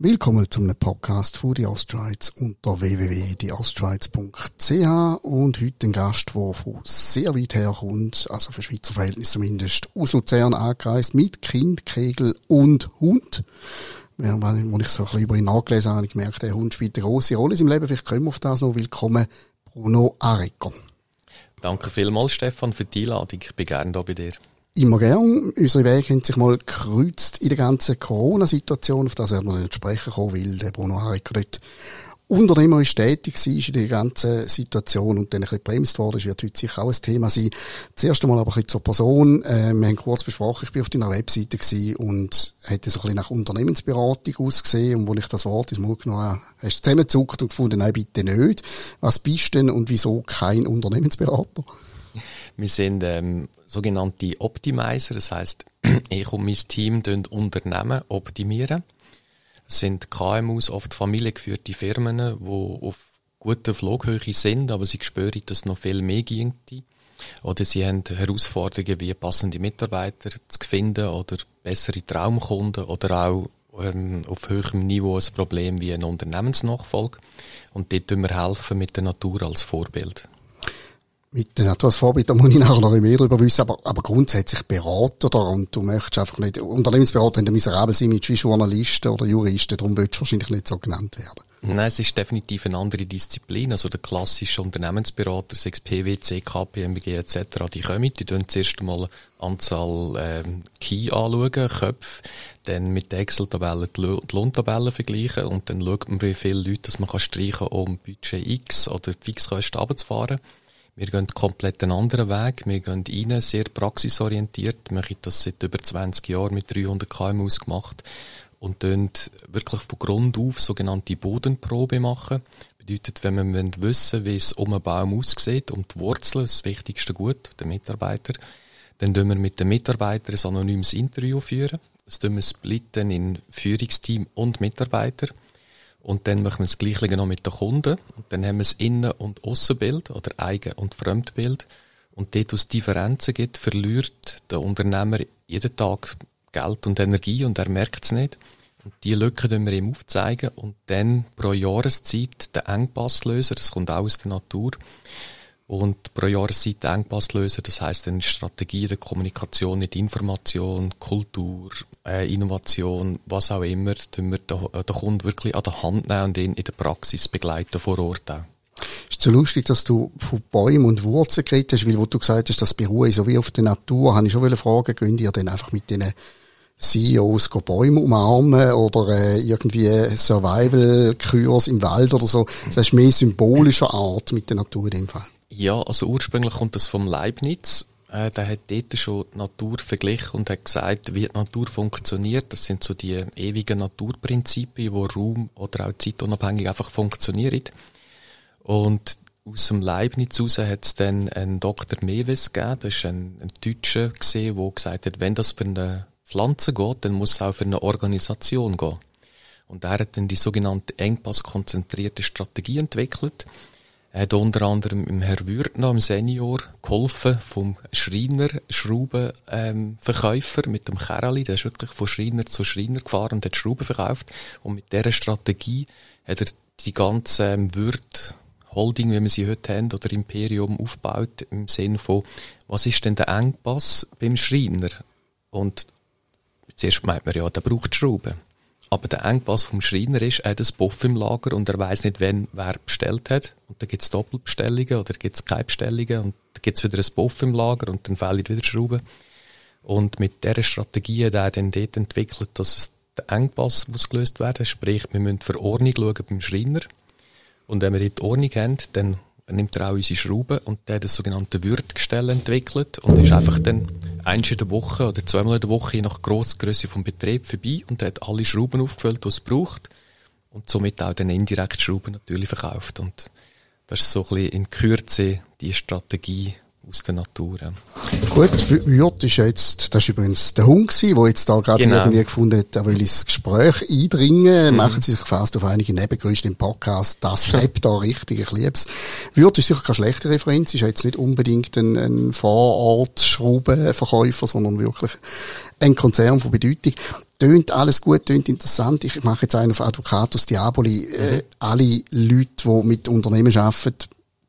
Willkommen zum Podcast von die Ostschweiz unter www.dieostschweiz.ch und heute ein Gast, der von sehr weit her kommt, also für Schweizer Verhältnisse zumindest, aus Luzern angereist, mit Kind, Kegel und Hund. Ja, wenn ich so ein bisschen über ihn nachgelesen habe, habe ich gemerkt, der Hund spielt eine grosse Rolle in seinem Leben. Vielleicht kommen wir auf das noch. Willkommen, Bruno Areco. Danke vielmals, Stefan, für die Einladung. Ich bin gerne hier bei dir immer gern. Unsere Wege haben sich mal gekreuzt in der ganzen Corona-Situation. Auf das werden wir nicht sprechen kommen, weil der Bruno Harriker dort unternehmerisch tätig war in der ganzen Situation und dann ein bisschen bremst worden ist, wird heute sicher auch ein Thema sein. Zuerst einmal aber ein bisschen zur Person. Äh, wir haben kurz besprochen, ich bin auf deiner Webseite gewesen und hätte so ein bisschen nach Unternehmensberatung ausgesehen und wo ich das Wort ins Mund genommen habe, hast du zusammengezuckt und gefunden, nein, bitte nicht. Was bist denn und wieso kein Unternehmensberater? Wir sind ähm, sogenannte Optimizer, das heißt, ich und mein Team Unternehmen optimieren. Sind KMUs, oft familiengeführte Firmen, die auf guter Flughöhe sind, aber sie spüren, dass noch viel mehr ginge. Oder sie haben Herausforderungen wie passende Mitarbeiter zu finden oder bessere Traumkunden oder auch ähm, auf höherem Niveau ein Problem wie eine Unternehmensnachfolge. Und dort helfen wir helfen mit der Natur als Vorbild mit etwas Vorbild, da muss ich nachher noch mehr darüber wissen, aber, aber grundsätzlich Berater da und du möchtest einfach nicht, Unternehmensberater in der miserabel sein mit wie Journalisten oder Juristen, darum willst du wahrscheinlich nicht so genannt werden. Nein, es ist definitiv eine andere Disziplin. Also der klassische Unternehmensberater, sechs PwC, KPMG etc., die kommen, die tun zuerst einmal Anzahl ähm, Key anschauen, Köpfe, dann mit der Excel-Tabelle die Lohntabellen vergleichen und dann schaut man, wie viele Leute dass man kann streichen um Budget X oder Fixkosten runterzufahren. Wir gehen komplett einen anderen Weg. Wir gehen rein, sehr praxisorientiert. Wir haben das seit über 20 Jahren mit 300 KMUs gemacht und dann wirklich von Grund auf sogenannte Bodenprobe machen. Bedeutet, wenn wir wissen wie es um einen Baum aussieht, um die Wurzeln, das wichtigste Gut, der Mitarbeiter, dann führen wir mit dem Mitarbeiter ein anonymes Interview führen. Das tun wir splitten in Führungsteam und Mitarbeiter. Und dann machen wir das Gleiche noch mit den Kunden. Und dann haben wir das Innen- und Aussenbild oder Eigen- und Fremdbild. Und dort, wo es Differenzen gibt, verliert der Unternehmer jeden Tag Geld und Energie und er merkt es nicht. Und die Lücken können wir ihm aufzeigen und dann pro Jahreszeit den Engpass lösen. Das kommt auch aus der Natur und pro Jahreszeit Engpass lösen. Das heißt dann Strategie der Kommunikation, nicht Information, Kultur, äh, Innovation, was auch immer, tun wir den, den Kunden wirklich an der Hand nehmen und ihn in der Praxis begleiten vor Ort auch. Ist so lustig, dass du von Bäumen und Wurzeln geredet hast, weil wo du gesagt hast, das beruhe so wie auf der Natur, habe ich schon fragen, gehen ihr dann einfach mit diesen CEOs Bäume umarmen oder äh, irgendwie Survival-Kurs im Wald oder so. Das ist mehr symbolischer Art mit der Natur in dem Fall. Ja, also ursprünglich kommt das vom Leibniz. Äh, der hat dort schon die Natur verglichen und hat gesagt, wie die Natur funktioniert. Das sind so die ewigen Naturprinzipien, wo Raum oder auch zeitunabhängig einfach funktionieren. Und aus dem Leibniz raus hat es dann einen Dr. Mewes gegeben, das ist ein, ein Deutscher gesehen, der gesagt hat, wenn das für eine Pflanze geht, dann muss es auch für eine Organisation gehen. Und er hat dann die sogenannte engpasskonzentrierte Strategie entwickelt. Er hat unter anderem im Herr Würtner, im Senior, geholfen vom Schreiner, Schraubenverkäufer ähm, mit dem Kerli. Der ist wirklich von Schreiner zu Schreiner gefahren und hat Schrauben verkauft. Und mit dieser Strategie hat er die ganze ähm, Würth Holding, wie wir sie heute haben, oder Imperium aufgebaut, im Sinne von, was ist denn der Engpass beim Schreiner? Und zuerst meint man ja, der braucht Schrauben. Aber der Engpass vom Schreiner ist, er hat ein Buff im Lager und er weiß nicht, wann wer bestellt hat. Und dann gibt's Doppelbestellungen oder gibt's keine Bestellungen und dann gibt's wieder ein Buff im Lager und dann fehlen wieder Schrauben. Und mit dieser Strategie hat er dann dort entwickelt, dass es der Engpass muss gelöst werden. Sprich, wir müssen für Ordnung schauen beim Schreiner. Und wenn wir dort Ordnung haben, dann nimmt er auch unsere Schrauben und der hat das sogenannte Würdgestell entwickelt und ist einfach dann eins in der Woche oder zweimal in der Woche je nach Grossgröße vom Betrieb vorbei und hat alle Schrauben aufgefüllt, die es braucht und somit auch dann indirekt Schrauben natürlich verkauft. Und das ist so ein bisschen in Kürze die Strategie, aus der Natur. Ja. Gut, Wirt ist jetzt, das ist übrigens der Hund gewesen, der jetzt da gerade genau. irgendwie gefunden hat, er will ins Gespräch eindringen. Mhm. Machen Sie sich fast auf einige Nebengeräusche im Podcast. Das lebt da richtig, ich lieb's. Wirt ist sicher keine schlechte Referenz, ist jetzt nicht unbedingt ein, ein Vorort-Schraubenverkäufer, sondern wirklich ein Konzern von Bedeutung. Tönt alles gut, tönt interessant. Ich mache jetzt einen auf Advocatus Diaboli. Äh, mhm. alle Leute, die mit Unternehmen arbeiten,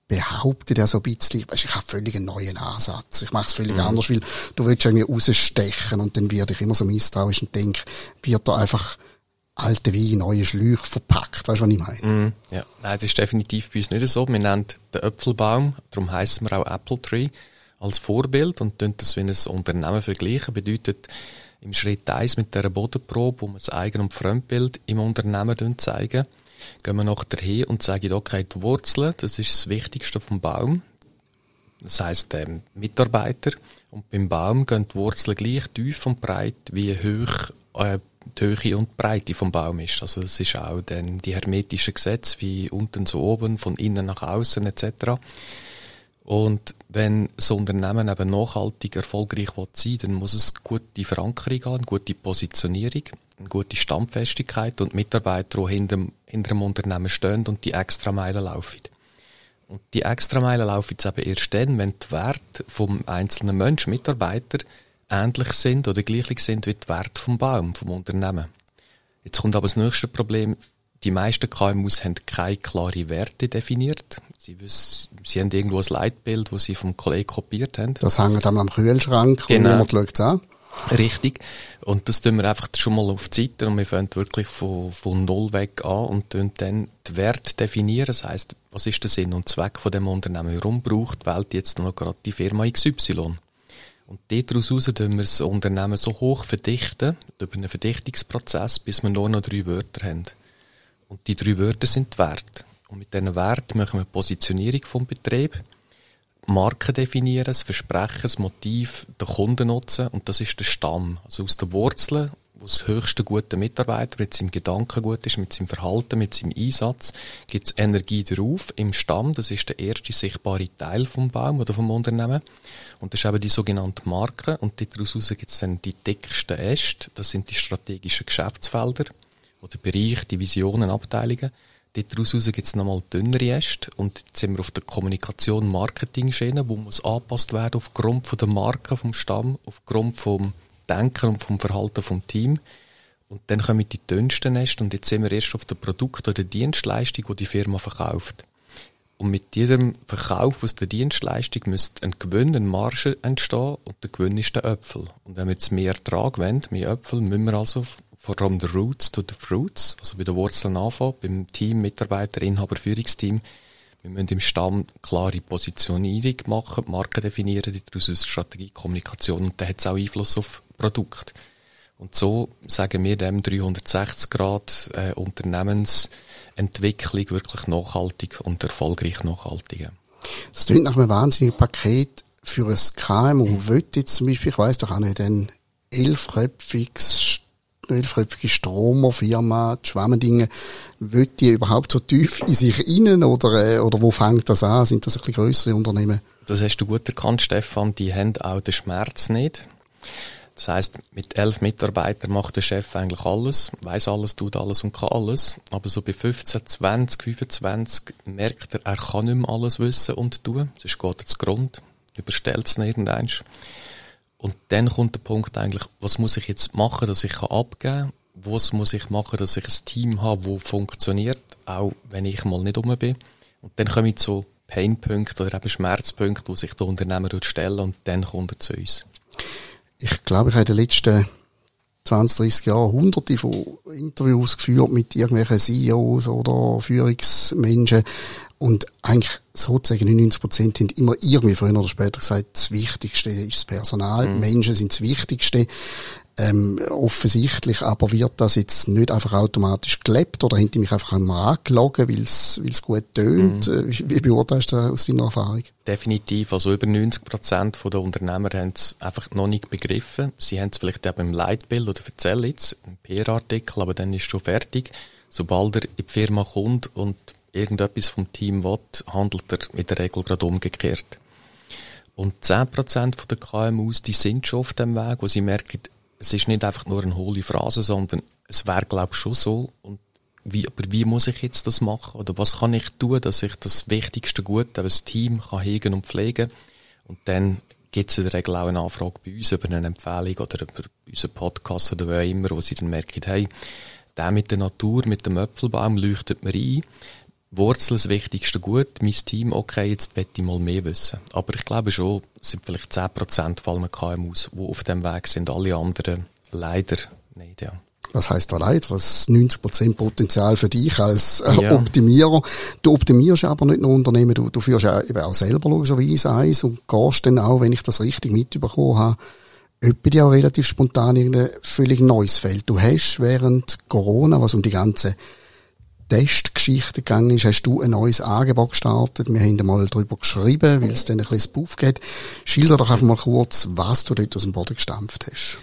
behauptet er so ein bisschen, weißt, ich habe völlig einen neuen Ansatz. Ich mache es völlig mhm. anders, weil du willst irgendwie rausstechen und dann werde ich immer so misstrauisch und denke, wird da einfach alte Wein, neue Schläuche verpackt. Weißt du, was ich meine? Mm, ja. Nein, das ist definitiv bei uns nicht so. Wir nennen den Äpfelbaum, darum heißen wir auch Apple Tree, als Vorbild und tun das wie ein Unternehmen vergleichen. Bedeutet, im Schritt eins mit der Bodenprobe, wo wir das Eigen- und Fremdbild im Unternehmen zeigen, gehen wir noch dahin und sagen, okay, die Wurzeln, das ist das Wichtigste vom Baum. Das heisst, ähm, Mitarbeiter. Und beim Baum gehen die Wurzeln gleich tief und breit, wie hoch äh, die Höhe und Breite vom Baum ist. Also das ist auch dann die hermetischen Gesetze, wie unten zu oben, von innen nach außen etc. Und wenn das Unternehmen eben nachhaltig erfolgreich sein will, dann muss es gute Verankerung haben, gute Positionierung, eine gute Stammfestigkeit und Mitarbeiter, die hinter, hinter dem Unternehmen stehen und die extra Meilen laufen. Und die extra Meilen laufen jetzt eben erst dann, wenn die Werte vom einzelnen Menschen, Mitarbeiter, ähnlich sind oder gleich sind wie die Werte vom Baum, vom Unternehmen. Jetzt kommt aber das nächste Problem. Die meisten KMUs haben keine klaren Werte definiert. Sie, wissen, sie haben irgendwo ein Leitbild, das sie vom Kollegen kopiert haben. Das hängt dann am Kühlschrank genau. und niemand schaut an. Richtig. Und das tun wir einfach schon mal auf die Seite und wir fangen wirklich von, von Null weg an und tun dann den Wert definieren. Das heisst, was ist der Sinn und Zweck von dem Unternehmen? Warum braucht die Welt jetzt noch gerade die Firma XY? Und daraus heraus tun wir das Unternehmen so hoch verdichten, über einen Verdichtungsprozess, bis wir nur noch drei Wörter haben. Und die drei Wörter sind die Werte. Und mit diesen Werten machen wir die Positionierung vom Betrieb, Marken definieren, das Versprechen, das Motiv, den Kunden nutzen und das ist der Stamm. Also aus den Wurzeln, wo das höchste gute Mitarbeiter mit seinem Gedanken gut ist, mit seinem Verhalten, mit seinem Einsatz, gibt es Energie drauf im Stamm. Das ist der erste sichtbare Teil vom Baum oder vom Unternehmen. Und das ist eben die sogenannte Marke. Und daraus gibt es dann die dicksten Äste. Das sind die strategischen Geschäftsfelder oder Bereiche, Divisionen, Abteilungen. Daraus gibt es nochmal dünnere Äste und jetzt sind wir auf der Kommunikation Marketing-Schiene, wo muss angepasst werden aufgrund von der Marke, vom Stamm, aufgrund vom Denken und vom Verhalten vom Team. Und dann kommen die dünnsten Äste und jetzt sind wir erst auf der Produkt- oder Dienstleistung, die die Firma verkauft. Und mit jedem Verkauf aus der Dienstleistung müsste ein Gewinn, eine Marge entstehen und der Gewinn ist der Äpfel. Und wenn wir jetzt mehr Ertrag wollen, mehr Äpfel, müssen wir also from the roots to the fruits, also bei den Wurzeln anfangen, beim Team, Mitarbeiter, Inhaber, Führungsteam. Wir müssen im Stamm klare Positionierung machen, Marken definieren, daraus Strategie, Kommunikation und dann hat es auch Einfluss auf Produkt. Und so sagen wir dem 360 Grad äh, Unternehmensentwicklung wirklich nachhaltig und erfolgreich nachhaltig. Das klingt nach einem wahnsinnigen Paket für ein KMU. Will jetzt zum Beispiel, ich weiss doch auch nicht, ein elfköpfiges elfköpfige Stromerfirma, die Schwemmendinge, will die überhaupt so tief in sich innen oder, äh, oder wo fängt das an? Sind das ein bisschen grössere Unternehmen? Das hast du gut erkannt, Stefan. Die haben auch den Schmerz nicht. Das heißt, mit elf Mitarbeitern macht der Chef eigentlich alles, weiß alles, tut alles und kann alles. Aber so bei 15, 20, 25 merkt er, er kann nicht mehr alles wissen und tun. Sonst geht er zu Grund, überstellt es nicht irgendeins. Und dann kommt der Punkt eigentlich, was muss ich jetzt machen, dass ich abgeben kann? Was muss ich machen, dass ich ein Team habe, das funktioniert, auch wenn ich mal nicht um bin? Und dann komme ich zu Painpunkten oder eben Schmerzpunkten, wo sich der Unternehmer stellen und dann kommt er zu uns. Ich glaube, ich habe in den letzten 20, 30 Jahren hunderte von Interviews geführt mit irgendwelchen CEOs oder Führungsmenschen, und eigentlich sozusagen 99 Prozent haben immer irgendwie früher oder später gesagt, das Wichtigste ist das Personal. Mhm. Menschen sind das Wichtigste. Ähm, offensichtlich aber wird das jetzt nicht einfach automatisch gelebt oder die mich einfach einmal angelogen, weil es gut tönt. Mhm. Äh, wie beurteilst du das aus deiner Erfahrung? Definitiv. Also über 90 Prozent der Unternehmer haben es einfach noch nicht begriffen. Sie haben es vielleicht eben im Leitbild oder erzählen jetzt, im PR-Artikel, aber dann ist es schon fertig. Sobald er in die Firma kommt und irgendetwas vom Team will, handelt er in der Regel gerade umgekehrt. Und 10% der KMUs, die sind schon auf dem Weg, wo sie merken, es ist nicht einfach nur eine hohle Phrase, sondern es wäre, glaube ich, schon so. Und wie, aber wie muss ich jetzt das machen? Oder was kann ich tun, dass ich das wichtigste Gut, das Team kann hegen und pflegen? Und dann gibt es in der Regel auch eine Anfrage bei uns über eine Empfehlung oder über unseren Podcast oder wo immer, wo sie dann merken, hey, der mit der Natur, mit dem Äpfelbaum leuchtet mir ein. Wurzel das wichtigste Gut, mein Team, okay, jetzt möchte ich mal mehr wissen. Aber ich glaube schon, es sind vielleicht 10% von KMUs, die auf dem Weg sind, alle anderen leider nicht, ja. Was heißt da leider? Das ist 90% Potenzial für dich als äh, ja. Optimierer. Du optimierst aber nicht nur Unternehmen, du, du führst auch, eben auch selber logischerweise eins und gehst dann auch, wenn ich das richtig mitbekommen habe, etwa ja auch relativ spontan in ein völlig neues Feld. Du hast während Corona, was um die ganze Testgeschichte gegangen ist, hast du ein neues Angebot gestartet. Wir haben mal darüber geschrieben, weil es dann ein bisschen Buff geht. Schilder doch einfach mal kurz, was du dort aus dem Boden gestampft hast.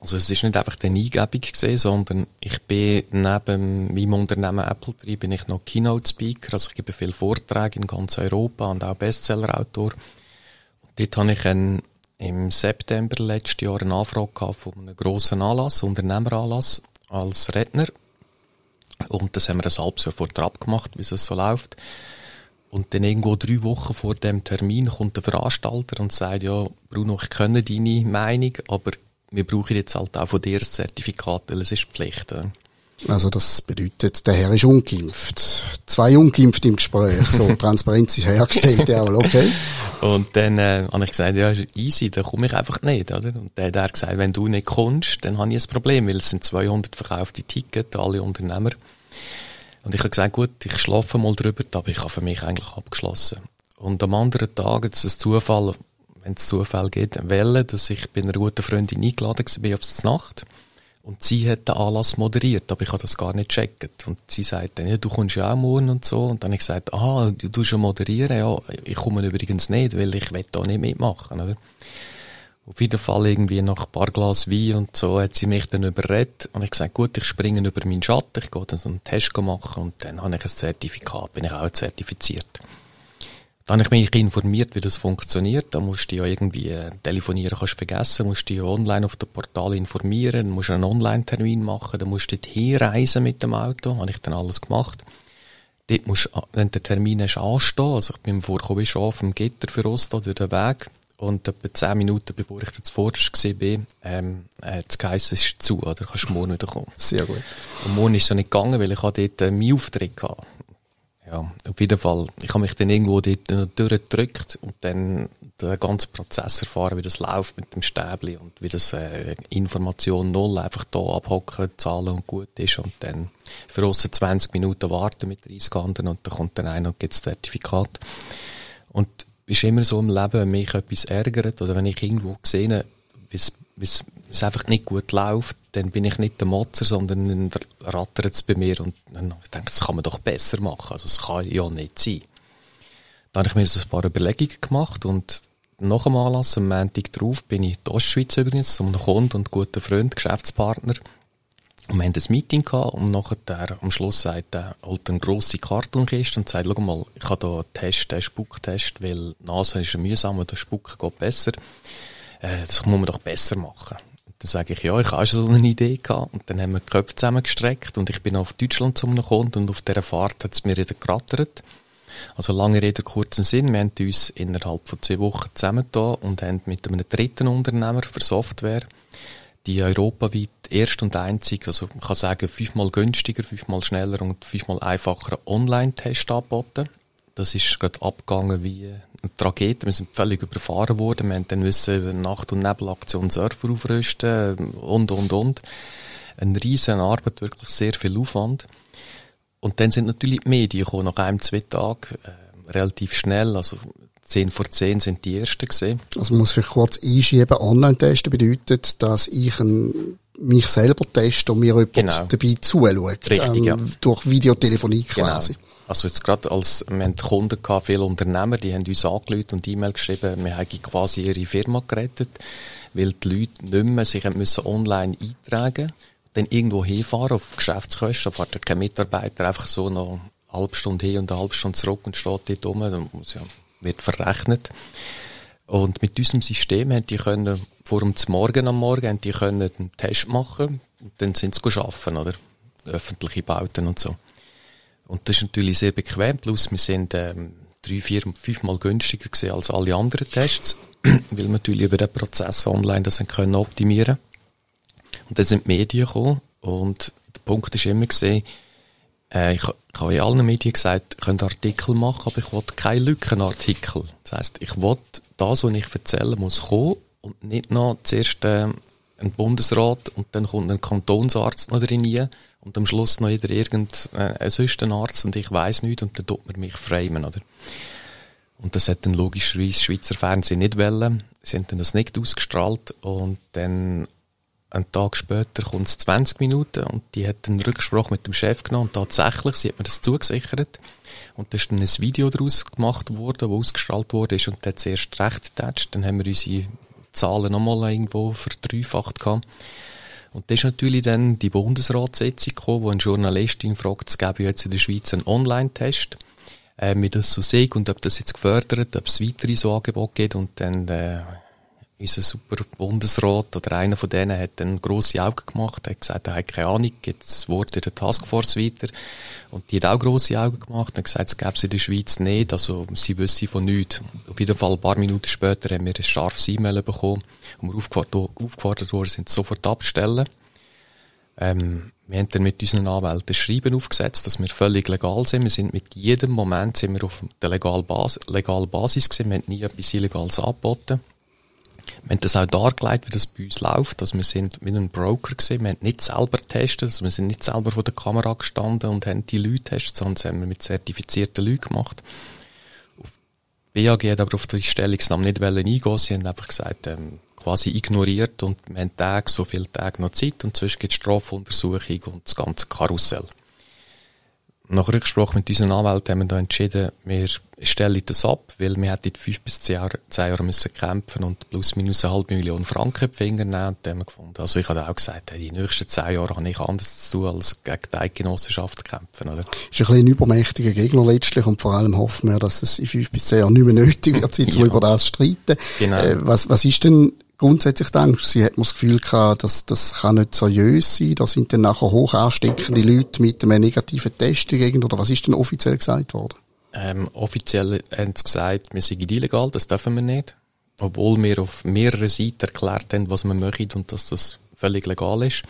Also es ist nicht einfach eine Eingebung gesehen, sondern ich bin neben meinem Unternehmen Apple Tree bin ich noch Keynote Speaker, also ich gebe viele Vorträge in ganz Europa und auch Bestseller-Autor. Dort habe ich einen, im September letzten Jahr eine Anfrage gehabt von einem grossen Anlass, Unternehmeranlass, als Redner. Und das haben wir ein halbes Jahr vorher abgemacht, wie es so läuft. Und dann irgendwo drei Wochen vor dem Termin kommt der Veranstalter und sagt, ja, Bruno, ich kenne deine Meinung, aber wir brauchen jetzt halt auch von dir das Zertifikat, weil es ist Pflicht. Also das bedeutet, der Herr ist ungeimpft. Zwei ungeimpft im Gespräch. So, Transparenz ist hergestellt, ja, okay. Und dann äh, habe ich gesagt, ja, easy, da komme ich einfach nicht, oder? Und dann hat er gesagt, wenn du nicht kommst, dann habe ich ein Problem, weil es sind 200 verkaufte Tickets, alle Unternehmer. Und ich habe gesagt, gut, ich schlafe mal drüber, aber ich habe für mich eigentlich abgeschlossen. Und am anderen Tag, jetzt ist es Zufall, wenn es Zufall geht, wählen, dass ich bei einer guten Freundin eingeladen war aufs Nacht. Und sie hat den Anlass moderiert, aber ich habe das gar nicht gecheckt. Und sie sagt dann, ja, du kommst ja auch morgen und so. Und dann habe ich gesagt, ah, du tust schon moderieren? Ja, ich komme übrigens nicht, weil ich will da nicht mitmachen, oder? Auf jeden Fall irgendwie nach ein paar Glas Wein und so hat sie mich dann überredet. Und ich gesagt, gut, ich springe über meinen Schatten, ich gehe dann so einen Test machen und dann habe ich ein Zertifikat, bin ich auch zertifiziert. Dann habe ich mich informiert, wie das funktioniert. Da musst du ja irgendwie äh, telefonieren, kannst du vergessen, musst du ja online auf dem Portal informieren, musst du einen Online-Termin machen, dann musst du dort hinreisen mit dem Auto, habe ich dann alles gemacht. Dort musst du, wenn der Termin ist, anstehen, also ich bin vorgekommen, schon auf dem Gitter für Osto durch den Weg und etwa zehn Minuten, bevor ich jetzt vorderst war, ähm, hat es geheißen, es ist zu, oder kannst du morgen wieder kommen. Sehr gut. Und morgen ist es so nicht gegangen, weil ich dort äh, meinen Auftritt gehabt ja, auf jeden Fall. Ich habe mich dann irgendwo dort durchgedrückt und dann den ganzen Prozess erfahren, wie das läuft mit dem Stäbli und wie das äh, Information null einfach da abhocken, zahlen und gut ist und dann für uns 20 Minuten warten mit 30 anderen und dann kommt dann einer und gibt das Zertifikat. Und es ist immer so im Leben, wenn mich etwas ärgert oder wenn ich irgendwo sehe, wie es einfach nicht gut läuft, dann bin ich nicht der Motzer, sondern dann rattert es bei mir und dann ich denke das kann man doch besser machen. Also, das kann ja nicht sein. Dann habe ich mir so ein paar Überlegungen gemacht und nach dem Anlass, am Montag drauf, bin ich in die Ostschweiz übrigens, zum Kunden und guten Freund, Geschäftspartner. Und wir haben ein Meeting gehabt und nachher am Schluss sagt er, holt eine grosse Kartonkiste und sagt, schau mal, ich habe hier einen Test, einen Spucktest, weil Nase ist mühsam und der Spuck geht besser. Äh, das muss man doch besser machen. Dann sage ich, ja, ich habe schon so eine Idee gehabt. Und dann haben wir die Köpfe zusammengestreckt und ich bin auf Deutschland zu einem gekommen und auf dieser Fahrt hat es mir wieder gerattert. Also lange Rede, kurzen Sinn. Wir haben uns innerhalb von zwei Wochen zusammengetan und haben mit einem dritten Unternehmer für Software die europaweit erst und einzig, also man kann sagen, fünfmal günstiger, fünfmal schneller und fünfmal einfacher Online-Test angeboten. Das ist gerade abgegangen wie eine Tragödie. Wir sind völlig überfahren worden. Wir haben dann müssen Nacht- und Nebelaktion Surfer aufrüsten und, und, und. Eine riesen Arbeit, wirklich sehr viel Aufwand. Und dann sind natürlich die Medien gekommen, nach einem, zwei Tagen, äh, relativ schnell, also 10 vor 10 sind die ersten gesehen. Also man muss vielleicht kurz einschieben, Online-Testen bedeutet, dass ich ein, mich selber teste und mir jemand genau. dabei zuschaut. Richtig, ähm, ja. Durch Videotelefonie genau. quasi. Genau. Also jetzt gerade als, wir haben Kunden gehabt, viele Unternehmer, die haben uns angerufen und E-Mail geschrieben, wir haben quasi ihre Firma gerettet, weil die Leute nicht mehr sich müssen online eintragen dann irgendwo hinfahren auf Geschäftskosten, fährt kein Mitarbeiter einfach so noch eine halbe Stunde hin und eine halbe Stunde zurück und steht dort rum, dann muss ja, wird verrechnet. Und mit unserem System haben die können, vor dem Morgen am Morgen, haben die können einen Test machen und dann sind sie arbeiten, oder? Öffentliche Bauten und so. Und das ist natürlich sehr bequem, plus wir sind ähm, drei, vier, fünfmal günstiger gewesen als alle anderen Tests, weil wir natürlich über den Prozess online das können optimieren Und dann sind die Medien gekommen. Und der Punkt ist immer gesehen, äh, ich, ich habe in allen Medien gesagt, ich könnte Artikel machen, aber ich wollte keine Lückenartikel. Das heisst, ich wollte das, was ich erzähle, muss kommen und nicht noch zuerst äh, ein Bundesrat und dann kommt ein Kantonsarzt noch drin und am Schluss noch jeder irgendein äh, sonst ein Arzt und ich weiß nicht und dann tut man mich framen, oder? Und das hat dann logischerweise Schweizer Fernsehen nicht wollen. Sie haben dann das nicht ausgestrahlt und dann einen Tag später kommt es 20 Minuten und die hat einen Rücksprache mit dem Chef genommen und tatsächlich, sie hat mir das zugesichert und da ist dann ein Video daraus gemacht worden, das ausgestrahlt wurde ist und hat zuerst recht getatscht, dann haben wir unsere Zahlen nochmal irgendwo verdreifacht gehabt. Und das ist natürlich dann die Bundesratssitzung gekommen, wo eine Journalistin fragt, es gäbe jetzt in der Schweiz einen Online-Test, äh, wie das so sehe und ob das jetzt gefördert, ob es weitere so Angebote gibt. Und dann äh, unser super Bundesrat oder einer von denen hat dann grosse Augen gemacht, hat gesagt, er hat keine Ahnung, jetzt wurde der Taskforce weiter. Und die hat auch grosse Augen gemacht, hat gesagt, es gäbe es in der Schweiz nicht, also sie wüsste von nichts. Auf jeden Fall ein paar Minuten später haben wir ein scharfes E-Mail bekommen, und wir aufgefordert, aufgefordert worden sind, sofort abstellen. Ähm, wir haben dann mit unseren Anwälten ein Schreiben aufgesetzt, dass wir völlig legal sind. Wir sind mit jedem Moment sind wir auf der legalen Basis, legalen Basis gewesen. Wir haben nie etwas Illegales angeboten. Wir haben das auch dargelegt, wie das bei uns läuft. Also wir sind mit einem Broker gewesen. Wir haben nicht selber getestet. Also wir sind nicht selber vor der Kamera gestanden und haben die Leute getestet, sondern das haben wir mit zertifizierten Leuten gemacht. BAG hat aber auf die Stellungnahme nicht eingehen Sie haben einfach gesagt, ähm, quasi ignoriert und wir haben Tage, so viele Tage noch Zeit und sonst gibt es Strafuntersuchung und das ganze Karussell. Nach Rücksprache mit unseren Anwälten haben wir da entschieden, wir stellen das ab, weil wir hätten fünf bis zehn Jahre, zehn Jahre müssen kämpfen und plus minus eine halbe Million Franken in die Finger nehmen. Und dann haben wir gefunden, also ich habe auch gesagt, die nächsten zehn Jahre habe ich anders zu tun, als gegen die Eidgenossenschaft kämpfen, oder? Das ist ein bisschen ein übermächtiger Gegner letztlich und vor allem hoffen wir, dass es in fünf bis zehn Jahren nicht mehr nötig wird, sich ja. über das zu streiten. Genau. Äh, was, was ist denn grundsätzlich denkst, sie hat das Gefühl gehabt, dass das kann nicht seriös sein, da sind dann nachher hoch ansteckende Leute mit einem negativen Test dagegen, oder was ist denn offiziell gesagt worden? Ähm, offiziell haben sie gesagt, wir sind illegal, das dürfen wir nicht. Obwohl wir auf mehreren Seiten erklärt haben, was wir möchten und dass das völlig legal ist.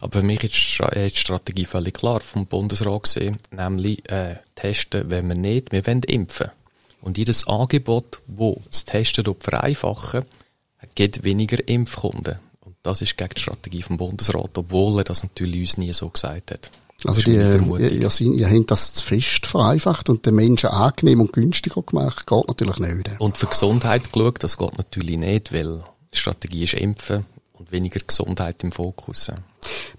Aber für mich ist die Strategie völlig klar vom Bundesrat gesehen, nämlich äh, testen wenn wir nicht, wir wollen impfen. Und jedes Angebot, wo das Testen vereinfachen gibt weniger Impfkunden. Und das ist gegen die Strategie vom Bundesrat, obwohl er das natürlich uns nie so gesagt hat. Also die, ihr, ihr, ihr habt das zu fest vereinfacht und den Menschen angenehm und günstiger gemacht, geht natürlich nicht. Und für Gesundheit geschaut, das geht natürlich nicht, weil die Strategie ist Impfen und weniger Gesundheit im Fokus.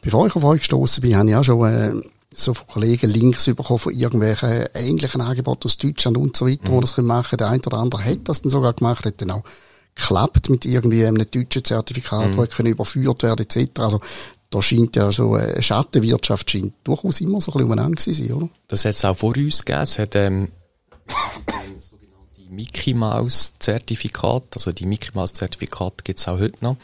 Bevor ich auf euch gestoßen bin, habe ich auch schon äh, so von Kollegen Links bekommen von irgendwelchen ähnlichen Angeboten aus Deutschland und so weiter, mhm. wo das machen können. Der eine oder andere hat das dann sogar gemacht, hat dann auch klappt mit irgendwie einem deutschen Zertifikat, mhm. das überführt werden etc. Also da scheint ja so eine Schattenwirtschaft scheint durchaus immer so ein bisschen umeinander zu sein, oder? Das hat es auch vor uns gegeben. Es hat ähm, sogenannte Mickey Mouse Zertifikat, also die Mickey Mouse Zertifikat gibt es auch heute noch.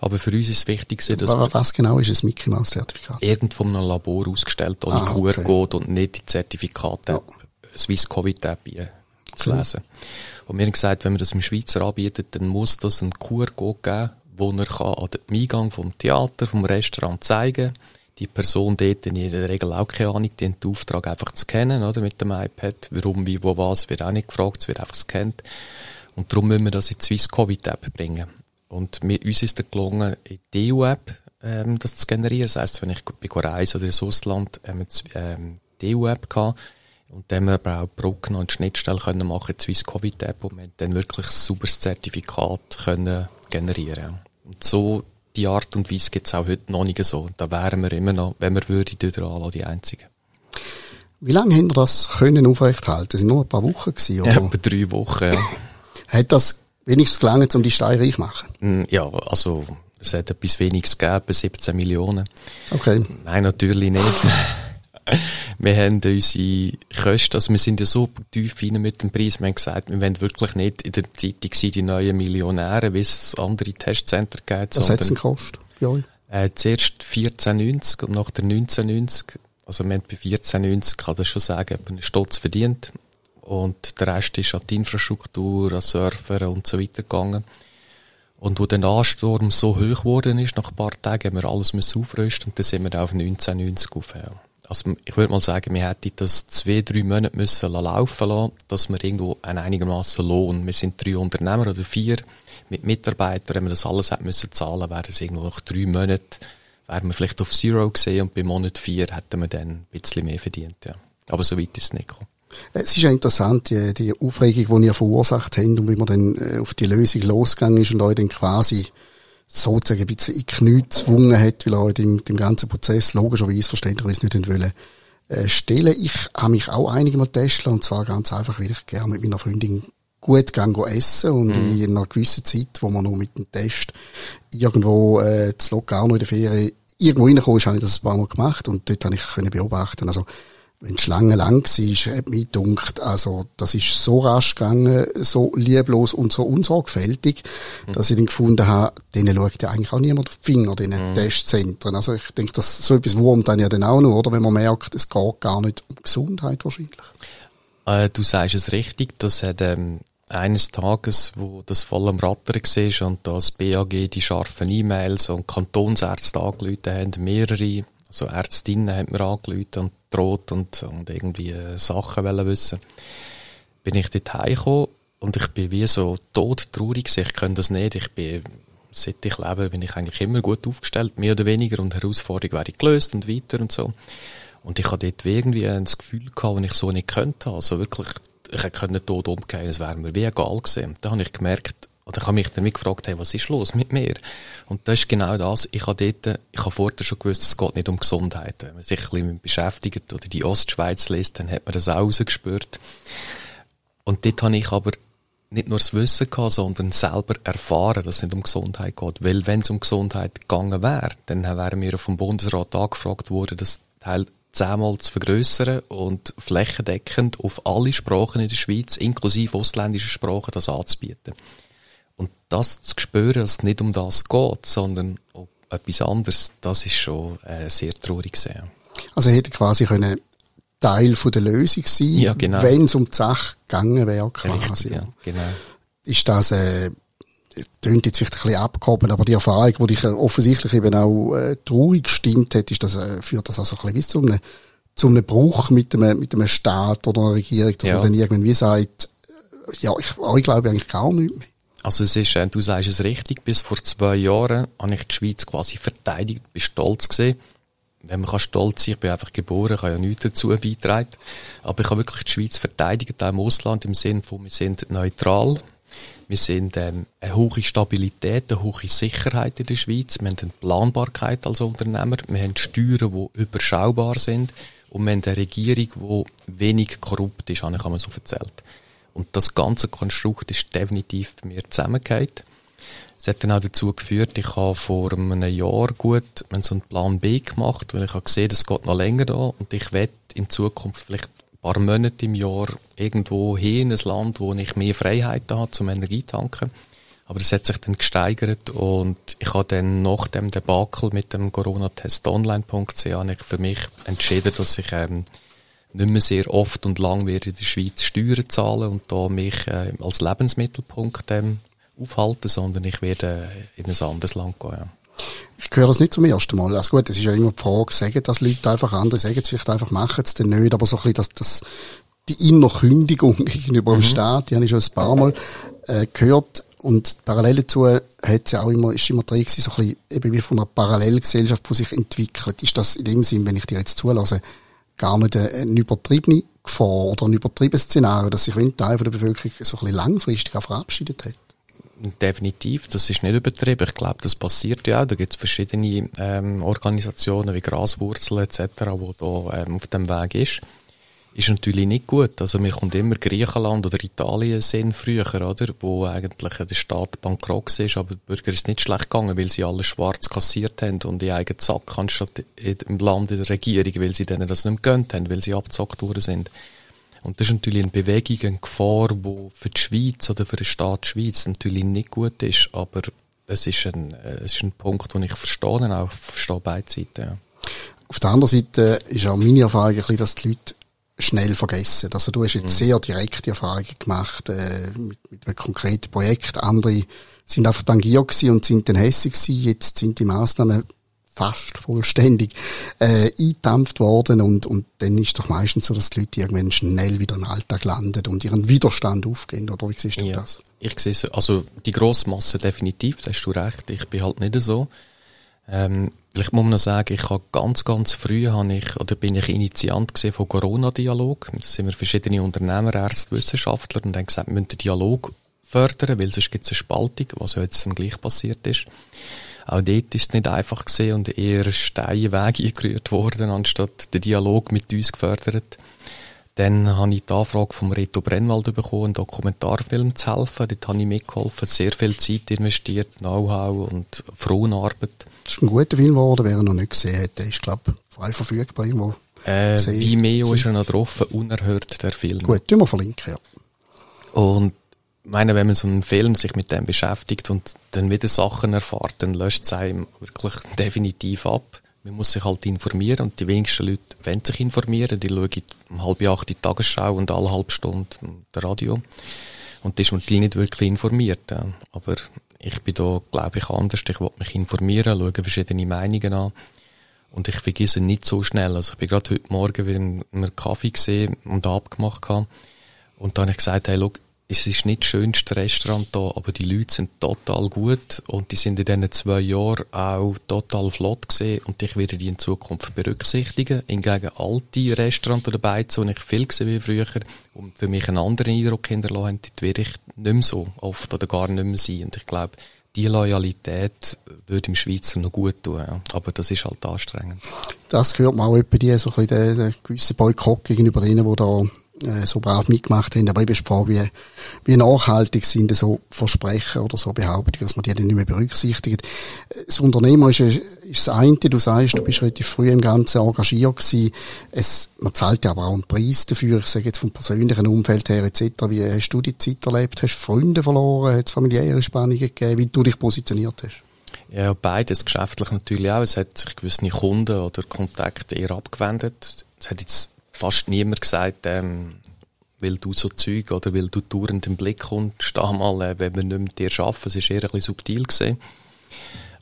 Aber für uns ist es wichtig, dass was, was genau ist ein Mickey Mouse Zertifikat? Irgendwo in einem Labor ausgestellt ohne ah, QR-Code und nicht die Zertifikate ja. Swiss Covid App zu lesen. Und haben gesagt, wenn man das im Schweizer anbietet, dann muss das einen QR-Code geben, wo er kann an dem Eingang vom Theater, vom Restaurant zeigen die Person dort in der Regel auch keine Ahnung, die haben den Auftrag einfach zu kennen, oder, mit dem iPad. Warum, wie, wo, was, wird auch nicht gefragt, es wird einfach gescannt. Und darum müssen wir das in die Swiss Covid App bringen. Und mir, uns ist es gelungen, in die EU-App, ähm, das zu generieren. Das heisst, wenn ich bei Reise oder ins Ausland, ähm, ähm, die EU-App gehabt, und dann haben wir auch Brücken und Schnittstellen können machen, die Swiss Covid App, und wir haben dann wirklich ein sauberes Zertifikat können generieren. Und so, die Art und Weise gibt es auch heute noch nicht so. Und da wären wir immer noch, wenn wir würden, anlassen, die Einzigen. Wie lange haben wir das können aufrechthalten? Das sind nur ein paar Wochen gewesen, oder? Ja, etwa drei Wochen, ja. Hat das wenigstens gelangt, um die Steine reich zu machen? Mm, ja, also, es hat etwas weniges gegeben, 17 Millionen. Okay. Nein, natürlich nicht. wir haben unsere Kosten, also wir sind ja so tief rein mit dem Preis, wir haben gesagt, wir wollen wirklich nicht in der Zeitung sein, die neuen Millionäre, wie es andere Testcenter gibt. Was hat es gekostet euch? Äh, zuerst 14,90 und nachher 19,90. Also wir haben bei 14,90, kann das schon sagen, einen Stutz verdient. Und der Rest ist an die Infrastruktur, an Surfer und so weiter gegangen. Und wo der Ansturm so hoch geworden ist, nach ein paar Tagen, haben wir alles müssen aufrüsten und dann sind wir auf 1990 auf. Also ich würde mal sagen, wir hätten das zwei, drei Monate müssen laufen lassen, dass wir irgendwo einen einigermaßen Lohn, wir sind drei Unternehmer oder vier, mit Mitarbeitern, wenn wir das alles hätten müssen zahlen, wäre es irgendwo nach drei Monaten, wären wir vielleicht auf Zero gesehen und bei Monat vier hätten wir dann ein bisschen mehr verdient, ja. Aber so weit ist es nicht gekommen. Es ist ja interessant, die, die Aufregung, die ihr verursacht habt und wie man dann äh, auf die Lösung losgegangen ist und euch dann quasi sozusagen ein bisschen in die Knie gezwungen hat, weil er euch dem, dem ganzen Prozess logischerweise verständlicherweise nicht wollen, äh, stellen. Ich habe mich auch einige Mal testen und zwar ganz einfach, weil ich gerne mit meiner Freundin gut gehen essen und mhm. in einer gewissen Zeit, wo man nur mit dem Test irgendwo äh, zu Locarno in der Ferien irgendwo reingekommen ist, habe ich das ein paar Mal gemacht und dort habe ich können beobachten, also wenn die Schlange lang war, hat mich gedacht, also, das ist so rasch gegangen, so lieblos und so unsorgfältig, mhm. dass ich dann gefunden habe, denen schaut ja eigentlich auch niemand auf die Finger, diesen mhm. Testzentren. Also, ich denke, dass so etwas wurmt dann ja dann auch noch, oder? Wenn man merkt, es geht gar nicht um Gesundheit wahrscheinlich. Äh, du sagst es richtig, das hat, ähm, eines Tages, wo das voll am Rattern war und das BAG die scharfen E-Mails und Kantonsärzte angerufen haben, mehrere so Ärztinnen haben mir angerufen und droht und, und irgendwie äh, Sachen wollen wissen. Bin ich dort heimgekommen und ich bin wie so todtraurig ich kann das nicht, ich bin, seit ich lebe, bin ich eigentlich immer gut aufgestellt, mehr oder weniger, und Herausforderungen werde ich gelöst und weiter und so. Und ich hatte dort irgendwie das Gefühl wenn ich so nicht könnte, also wirklich, ich hätte tot umgehen, es wäre mir wie egal gewesen. Da habe ich gemerkt, oder ich habe mich dann gefragt, hey, was ist los mit mir? Und das ist genau das. Ich habe dort, ich habe vorher schon gewusst, es geht nicht um Gesundheit. Wenn man sich ein bisschen beschäftigt oder die Ostschweiz liest, dann hat man das auch rausgespürt. Und dort habe ich aber nicht nur das Wissen gehabt, sondern selber erfahren, dass es nicht um Gesundheit geht. Weil wenn es um Gesundheit gegangen wäre, dann wären wir vom Bundesrat angefragt worden, das Teil zehnmal zu vergrößern und flächendeckend auf alle Sprachen in der Schweiz, inklusive ausländische Sprachen, das anzubieten. Und das zu spüren, dass es nicht um das geht, sondern um etwas anderes, das ist schon äh, sehr traurig sehr. Also hätte quasi können Teil von der Lösung sein, ja, genau. wenn es um die Sache gegangen wäre, quasi. Richtig, ja, genau. Ist das, äh, tönt jetzt vielleicht ein bisschen abgehoben, aber die Erfahrung, die dich offensichtlich eben auch äh, traurig gestimmt hat, ist das, äh, führt das also ein bisschen bis zu einem, zu einem Bruch mit einem, mit einem Staat oder einer Regierung, dass ja. man dann irgendwie sagt, äh, ja, ich, ich glaube eigentlich gar nicht mehr. Also es ist, äh, du sagst es richtig, bis vor zwei Jahren habe ich die Schweiz quasi verteidigt, bin stolz gesehen. Wenn man kann stolz sein, ich bin einfach geboren, kann ja nichts dazu beitragen. Aber ich habe wirklich die Schweiz verteidigt, auch im Ausland, im Sinne von, wir sind neutral. Wir sind ähm, eine hohe Stabilität, eine hohe Sicherheit in der Schweiz. Wir haben eine Planbarkeit als Unternehmer. Wir haben Steuern, die überschaubar sind. Und wir haben eine Regierung, die wenig korrupt ist, habe ich einmal so erzählt. Und das ganze Konstrukt ist definitiv bei mir zusammengehört. Es hat dann auch dazu geführt, ich habe vor einem Jahr gut so einen Plan B gemacht, weil ich habe gesehen, es geht noch länger da und ich werde in Zukunft vielleicht ein paar Monate im Jahr irgendwo hin in ein Land, wo ich mehr Freiheit habe zum Energietanken. Aber das hat sich dann gesteigert und ich habe dann nach dem Debakel mit dem Corona-Test online.ch für mich entschieden, dass ich ähm, nicht mehr sehr oft und lang werde in der Schweiz Steuern zahlen und da mich äh, als Lebensmittelpunkt ähm, aufhalten, sondern ich werde in ein anderes Land gehen. Ja. Ich höre das nicht zum ersten Mal. Also gut, es ist ja immer die Frage, sagen das Leute einfach andere, sagen es vielleicht einfach, machen es dann nicht, aber so ein bisschen das, das, die Innerkündigung gegenüber dem mhm. Staat, die habe ich schon ein paar Mal äh, gehört. Und parallel dazu hat ja auch immer, ist immer drin gewesen, so ein bisschen eben wie von einer Parallelgesellschaft, die sich entwickelt. Ist das in dem Sinn, wenn ich dir jetzt zulasse, gar nicht eine, übertriebene Gefahr oder ein übertriebenes Szenario, dass sich ein Teil der Bevölkerung so ein bisschen langfristig auch verabschiedet hat? Definitiv, das ist nicht übertrieben. Ich glaube, das passiert ja auch. Da gibt es verschiedene ähm, Organisationen wie Graswurzel etc., wo da ähm, auf dem Weg ist. Ist natürlich nicht gut. Also mir kommt immer Griechenland oder Italien sehen früher, oder? Wo eigentlich der Staat bankrott ist, aber die Bürger ist nicht schlecht gegangen, weil sie alles schwarz kassiert haben und die eigenen Sack anstatt im Land in der Regierung, weil sie denen das nicht gönnt haben, weil sie abgezockt worden sind. Und das ist natürlich eine Bewegung, eine Gefahr, die für die Schweiz oder für den Staat Schweiz natürlich nicht gut ist, aber es ist ein, es ist ein Punkt, den ich verstehe, auch verstehe beide Seiten. Ja. Auf der anderen Seite ist auch meine Erfahrung dass die Leute schnell vergessen. Also du hast jetzt mhm. sehr direkte Erfahrungen gemacht äh, mit, mit einem konkreten Projekt. Andere sind einfach tangiert gewesen und sind dann hässig gewesen. Jetzt sind die Maßnahmen fast vollständig äh, eingedampft worden und, und dann ist doch meistens so, dass die Leute irgendwann schnell wieder im Alltag landen und ihren Widerstand aufgehen, oder wie siehst du ja, das? Ich sehe es, also die grosse Masse definitiv, da hast du recht, ich bin halt nicht so. Ähm, Vielleicht muss man noch sagen, ich habe ganz, ganz früh habe ich, oder bin ich Initiant von Corona-Dialog. Da sind wir verschiedene Unternehmer, Ärzte, Wissenschaftler und haben gesagt, wir müssen den Dialog fördern, weil sonst gibt es eine Spaltung, was ja jetzt dann gleich passiert ist. Auch dort ist es nicht einfach gesehen und eher Steine Wege eingerührt worden, anstatt den Dialog mit uns gefördert. Dann habe ich die Anfrage vom Reto Brennwald bekommen, einen Dokumentarfilm zu helfen. Dort habe ich mitgeholfen, sehr viel Zeit investiert, Know-how und Frauenarbeit. Das ist ein guter Film geworden, wer ihn noch nicht gesehen hat. Der ist, glaube ich, frei verfügbar irgendwo. Äh, Vimeo ist er noch drauf, unerhört, der Film. Gut, tun wir verlinken, ja. Und, meine, wenn man so einen Film sich mit dem beschäftigt und dann wieder Sachen erfahrt, dann löscht es einem wirklich definitiv ab. Man muss sich halt informieren und die wenigsten Leute wollen sich informieren. Die schauen um halb acht die Tagesschau und alle halbe Stunde das Radio. Und das ist natürlich nicht wirklich informiert. Aber ich bin da, glaube ich, anders. Ich will mich informieren, schaue verschiedene Meinungen an. Und ich vergesse nicht so schnell. Also ich bin gerade heute Morgen wieder einen Kaffee gesehen und abgemacht habe. Und dann habe ich gesagt, hey, look, es ist nicht das schönste Restaurant da, aber die Leute sind total gut und die sind in diesen zwei Jahren auch total flott gesehen und ich werde die in Zukunft berücksichtigen. Hingegen alte Restaurants oder Beizen, wo ich viel gesehen wie früher und für mich einen anderen Eindruck hinterlassen haben, dort werde ich nicht mehr so oft oder gar nicht mehr sein. Und ich glaube, die Loyalität würde im Schweizer noch gut tun, ja. aber das ist halt anstrengend. Das hört man auch etwa die, so ein bisschen den, den gewissen Boykott gegenüber denen, die da äh, so brav mitgemacht haben. Aber ich frage, wie, wie nachhaltig sind so Versprechen oder so Behauptungen, dass man die dann nicht mehr berücksichtigt. Das Unternehmer ist, ist das eine, du sagst, du bist relativ früh im Ganzen engagiert gewesen. Es, man zahlt ja aber auch einen Preis dafür. Ich sage jetzt vom persönlichen Umfeld her etc. Wie hast du die Zeit erlebt? Hast du Freunde verloren? Hat es familiäre Spannungen gegeben? Wie du dich positioniert hast? Ja, beides. Geschäftlich natürlich auch. Es hat sich gewisse Kunden oder Kontakte eher abgewendet. Es hat jetzt fast niemand gesagt, ähm, weil du so Zeug oder weil du dauernd im Blick kommst, steh mal, äh, wenn wir nicht mit dir arbeiten. Es ist eher ein bisschen subtil gesehen.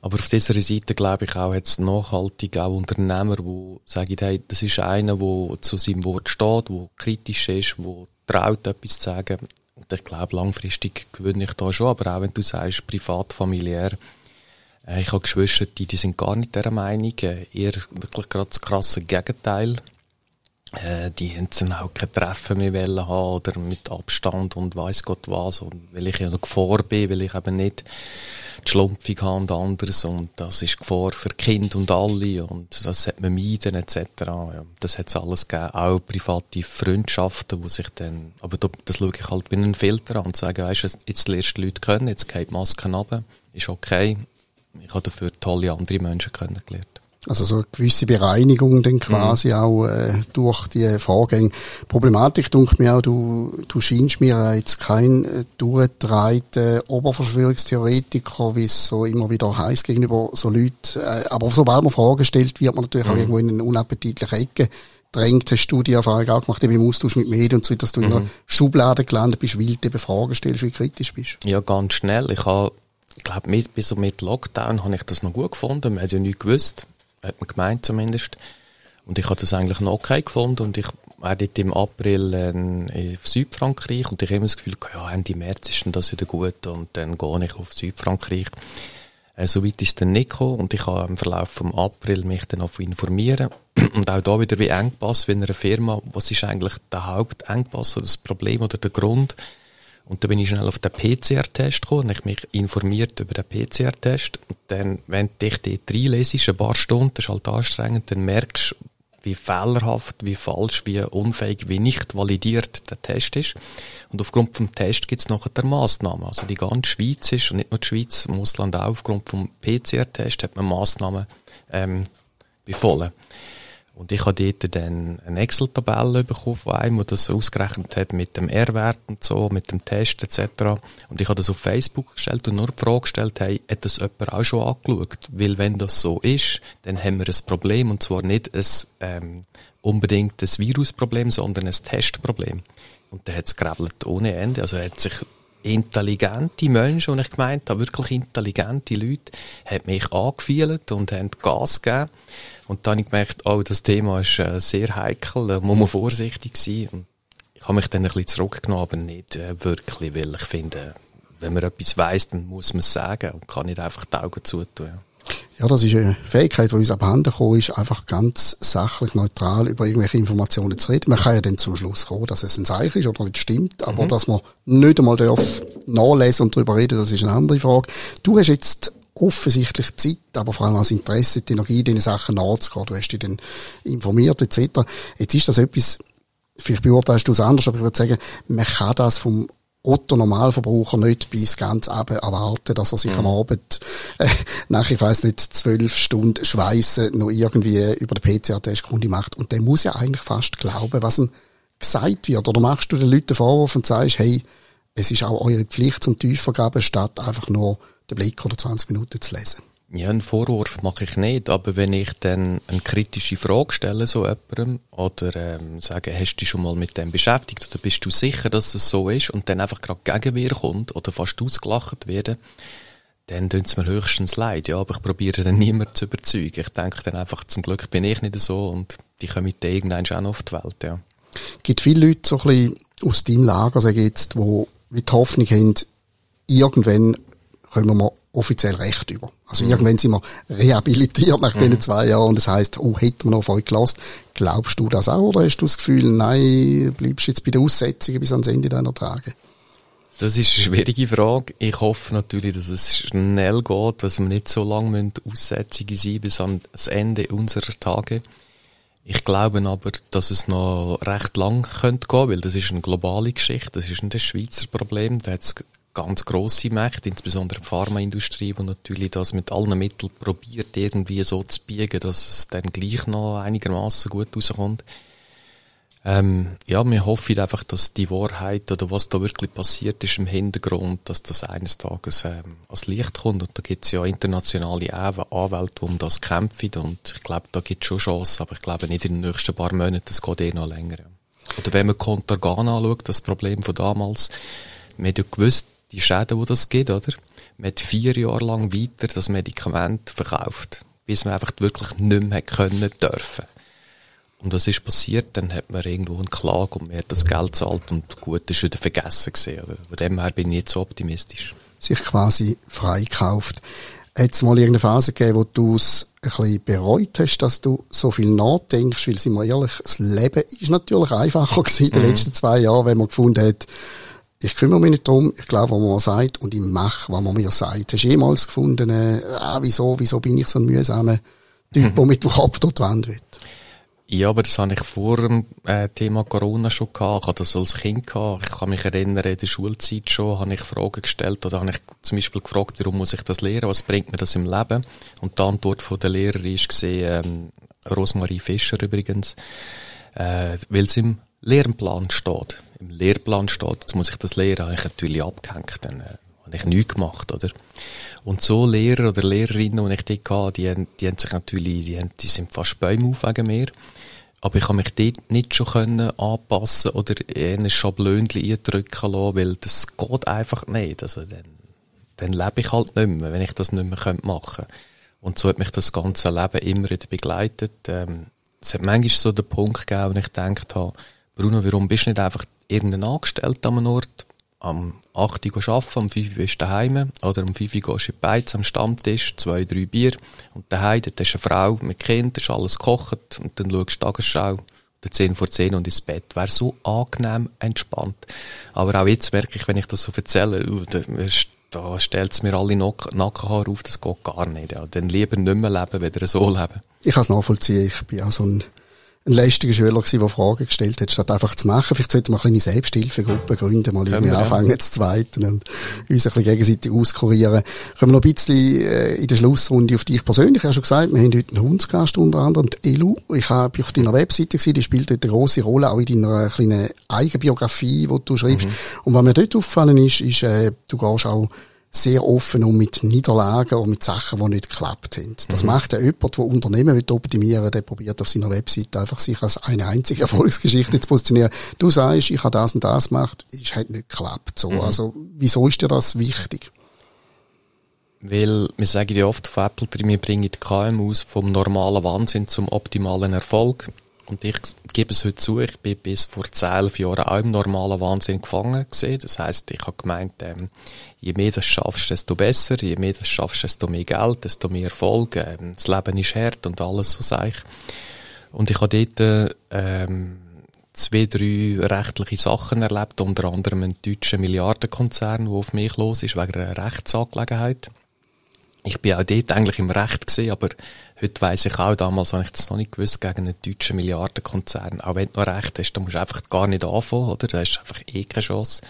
Aber auf dieser Seite, glaube ich, auch hat es nachhaltig auch Unternehmer, die sagen, hey, das ist einer, der zu seinem Wort steht, der kritisch ist, der traut, etwas zu sagen. Und ich glaube, langfristig gewinne ich da schon. Aber auch wenn du sagst, privat, familiär, äh, ich habe Geschwister, die, die sind gar nicht dieser Meinung, äh, eher wirklich gerade das krasse Gegenteil. Äh, die haben dann auch kein Treffen mehr wollen haben oder mit Abstand und weiss Gott was. Und weil ich ja noch Gefahr bin, weil ich eben nicht die Schlumpfung habe und anderes. Und das ist Gefahr für Kind und alle. Und das hat man meiden, etc. Ja, das hat es alles gegeben. Auch private Freundschaften, wo sich dann, aber das schaue ich halt wie einen Filter an und sage, weisst du, jetzt lernst du Leute kennen, jetzt geht die Maske runter. Ist okay. Ich habe dafür tolle andere Menschen kennengelernt. Also so eine gewisse Bereinigung dann quasi mhm. auch äh, durch die Vorgänge. Problematik denke mir auch, du, du scheinst mir jetzt kein äh, durchgedrehter Oberverschwörungstheoretiker, wie es so immer wieder heißt gegenüber so Leuten. Äh, aber sobald man Fragen stellt, wird man natürlich mhm. auch irgendwo in eine unappetitliche Ecke drängt. Hast du die Erfahrung auch gemacht, eben im Austausch mit Medien und so, dass du mhm. in einer Schublade gelandet bist, weil du eben Fragen stellst, wie kritisch bist? Ja, ganz schnell. Ich habe ich glaube, mit, bis so mit Lockdown habe ich das noch gut gefunden. Man hat ja nichts gewusst hat man gemeint zumindest. Und ich habe das eigentlich noch okay gefunden und ich war dort im April in Südfrankreich und ich habe immer das Gefühl, ja, Ende März ist das wieder gut und dann gehe ich auf Südfrankreich. Äh, so weit ist dann nicht gekommen und ich habe im Verlauf vom April mich dann auch informieren und auch da wieder wie Engpass, wie in einer Firma, was ist eigentlich der Hauptengpass oder das Problem oder der Grund, und dann bin ich schnell auf den PCR-Test gekommen und ich mich informiert über den PCR-Test. Und dann, wenn du dich dort reinlesest, ein paar Stunden, das ist halt anstrengend, dann merkst du wie fehlerhaft, wie falsch, wie unfähig, wie nicht validiert der Test ist. Und aufgrund vom Test gibt es nachher der Massnahmen. Also die ganze Schweiz ist, und nicht nur die Schweiz, im Ausland auch, aufgrund vom PCR-Test hat man Massnahmen ähm, befohlen. Und ich habe dort dann eine Excel-Tabelle bekommen von einem, der das ausgerechnet hat mit dem R-Wert und so, mit dem Test etc. Und ich habe das auf Facebook gestellt und nur die Frage gestellt, hey, hat das jemand auch schon angeschaut? Weil wenn das so ist, dann haben wir ein Problem und zwar nicht ein, ähm, unbedingt ein Virusproblem, sondern ein Testproblem. Und der hat es gerebelt ohne Ende. Also hat sich intelligente Menschen, und ich gemeint habe, wirklich intelligente Leute, hat mich angefühlt und haben Gas gegeben. Und dann habe ich gemerkt, oh, das Thema ist äh, sehr heikel, da muss man vorsichtig sein. Und ich habe mich dann ein bisschen zurückgenommen, aber nicht äh, wirklich, weil ich finde, wenn man etwas weiss, dann muss man es sagen und kann nicht einfach die Augen zutun. Ja, das ist eine Fähigkeit, die uns abhanden gekommen ist, einfach ganz sachlich, neutral über irgendwelche Informationen zu reden. Man kann ja dann zum Schluss kommen, dass es ein Zeichen ist oder nicht stimmt, aber mhm. dass man nicht einmal darf nachlesen und darüber reden, das ist eine andere Frage. Du hast jetzt offensichtlich Zeit, aber vor allem auch das Interesse, die Energie, diesen Sachen nachzugehen. Du hast dich dann informiert, etc. Jetzt ist das etwas, vielleicht beurteilst du es anders, aber ich würde sagen, man kann das vom Otto Normalverbraucher nicht bis ganz eben erwarten, dass er sich mhm. am Abend äh, nach, ich weiß nicht, zwölf Stunden Schweißen noch irgendwie über den PCR-Test Kunde macht. Und der muss ja eigentlich fast glauben, was ihm gesagt wird. Oder machst du den Leuten Vorwurf und sagst, hey, es ist auch eure Pflicht zum Tiefergaben, statt einfach nur den Blick oder 20 Minuten zu lesen. Ja, einen Vorwurf mache ich nicht, aber wenn ich dann eine kritische Frage stelle so jemandem oder ähm, sage, hast du dich schon mal mit dem beschäftigt oder bist du sicher, dass es so ist und dann einfach gerade Gegenwehr kommt oder fast ausgelacht werden, dann tut es mir höchstens leid, ja, aber ich probiere dann niemand zu überzeugen. Ich denke dann einfach, zum Glück bin ich nicht so und die kommen dann irgendwann noch auf die Welt, ja. Gibt viele Leute so ein bisschen aus deinem Lager, sage ich jetzt, die die Hoffnung haben, irgendwann kommen wir offiziell Recht über. Also mhm. irgendwann sind wir rehabilitiert nach mhm. diesen zwei Jahren und das heisst, oh, hätten wir noch euch gelassen. Glaubst du das auch oder hast du das Gefühl, nein, bleibst jetzt bei den Aussetzungen bis ans Ende deiner Tage? Das ist eine schwierige Frage. Ich hoffe natürlich, dass es schnell geht, dass wir nicht so lange Aussetzungen sein bis ans Ende unserer Tage. Ich glaube aber, dass es noch recht lang könnte gehen, weil das ist eine globale Geschichte, das ist nicht ein Schweizer Problem. Da hat ganz grosse Mächte, insbesondere die Pharmaindustrie, die natürlich das mit allen Mitteln probiert, irgendwie so zu biegen, dass es dann gleich noch einigermaßen gut rauskommt. Ähm, ja, wir hoffen einfach, dass die Wahrheit oder was da wirklich passiert ist im Hintergrund, dass das eines Tages ähm, als Licht kommt. Und da gibt es ja internationale Anwälte, die um das kämpfen. Und ich glaube, da gibt es schon Chancen, aber ich glaube nicht in den nächsten paar Monaten, das geht eh noch länger. Oder wenn man Contergan anschaut, das Problem von damals, man hat ja gewusst, die Schäden, die das gibt, oder? Man hat vier Jahre lang weiter das Medikament verkauft, bis man einfach wirklich nicht mehr können dürfen. Und was ist passiert? Dann hat man irgendwo eine Klage und man hat das Geld zahlt und gut ist wieder vergessen gesehen. Oder? Von dem her bin ich nicht so optimistisch. Sich quasi freikauft. Hat es mal irgendeine Phase gegeben, wo du es ein bisschen bereut hast, dass du so viel nachdenkst? Weil, sind wir ehrlich, das Leben ist natürlich einfacher gewesen in den mhm. letzten zwei Jahren, wenn man gefunden hat, ich kümmere mich nicht darum, ich glaube, was man sagt und ich mache, was man mir sagt. Hast du jemals gefunden, äh, ah, wieso, wieso bin ich so ein mühsamer Typ, mhm. der mit dem Kopf dort die Wand will? Ja, aber das habe ich vor dem äh, Thema Corona schon gehabt. Ich hatte das als Kind gehabt. Ich kann mich erinnern, in der Schulzeit schon habe ich Fragen gestellt oder habe ich zum Beispiel gefragt, warum muss ich das lernen? Was bringt mir das im Leben? Und die Antwort von der Lehrerin ist gesehen, ähm, Rosmarie Fischer übrigens, äh, weil es im Lehrplan steht im Lehrplan steht, jetzt muss ich das lernen, habe ich natürlich abgehängt, dann äh, habe ich nichts gemacht, oder? Und so Lehrer oder Lehrerinnen, die ich dort hatte, die, haben, die haben sich natürlich, die, haben, die sind fast Bäume auf wegen mir. Aber ich habe mich dort nicht schon können anpassen oder ein Schablönchen eindrücken lassen, weil das geht einfach nicht. Also dann, dann lebe ich halt nicht mehr, wenn ich das nicht mehr machen könnte. Und so hat mich das ganze Leben immer wieder begleitet. Ähm, es hat manchmal so den Punkt gegeben, wo ich gedacht habe, Bruno, warum bist du nicht einfach irgendein Angestellter an einem Ort, am 8 Uhr arbeiten, am 5 Uhr bist du daheim, oder am 5 Uhr gehst du in Beiz am Stammtisch, zwei, drei Bier, und daheim, dort hast du eine Frau mit Kindern, ist alles gekocht, und dann schaust du Tagesschau, der 10 vor 10 und ins Bett. Wäre so angenehm entspannt. Aber auch jetzt merke ich, wenn ich das so erzähle, uh, da, da stellt es mir alle Nackenhaare auf, das geht gar nicht. Ja. Dann lieber nicht mehr leben, weder so leben. Ich kann es nachvollziehen, ich bin auch so ein ein lästiger Schüler gewesen, der Fragen gestellt hat, statt einfach zu machen. Vielleicht sollte man eine kleine Selbsthilfegruppe gründen, mal irgendwie anfangen zu zweiten und uns ein bisschen gegenseitig auskurieren. Können wir noch ein bisschen äh, in der Schlussrunde auf dich persönlich, ich habe schon gesagt, wir haben heute einen Hundsgast unter anderem, die Elu. Ich habe auf deiner Webseite gesehen, die spielt dort eine grosse Rolle, auch in deiner kleinen Eigenbiografie, die du schreibst. Mhm. Und was mir dort aufgefallen ist, ist, äh, du gehst auch sehr offen um mit Niederlagen oder mit Sachen, die nicht geklappt haben. Das mhm. macht ja jemand, der Unternehmen will optimieren der probiert auf seiner Webseite einfach sich als eine einzige Erfolgsgeschichte zu positionieren. Du sagst, ich habe das und das gemacht, es hat nicht geklappt. So, mhm. Also, wieso ist dir das wichtig? Weil, wir sagen ja oft auf Apple, wir bringen die KMUs vom normalen Wahnsinn zum optimalen Erfolg. Und ich gebe es heute zu, ich bin bis vor 10, Jahren auch im normalen Wahnsinn gefangen gesehen. Das heißt, ich habe gemeint, ähm, je mehr du schaffst, desto besser, je mehr du schaffst, desto mehr Geld, desto mehr Erfolg. Ähm, das Leben ist hart und alles so sage ich. Und ich habe dort ähm, zwei, drei rechtliche Sachen erlebt, unter anderem einen deutschen Milliardenkonzern, der auf mich los ist, wegen einer Rechtsangelegenheit. Ich bin auch dort eigentlich im Recht gesehen, aber heute weiss ich auch, damals habe ich das noch nicht gewusst, gegen einen deutschen Milliardenkonzern. Auch wenn du noch Recht hast, dann musst du einfach gar nicht anfangen, oder? Da hast du einfach eh keine Chance.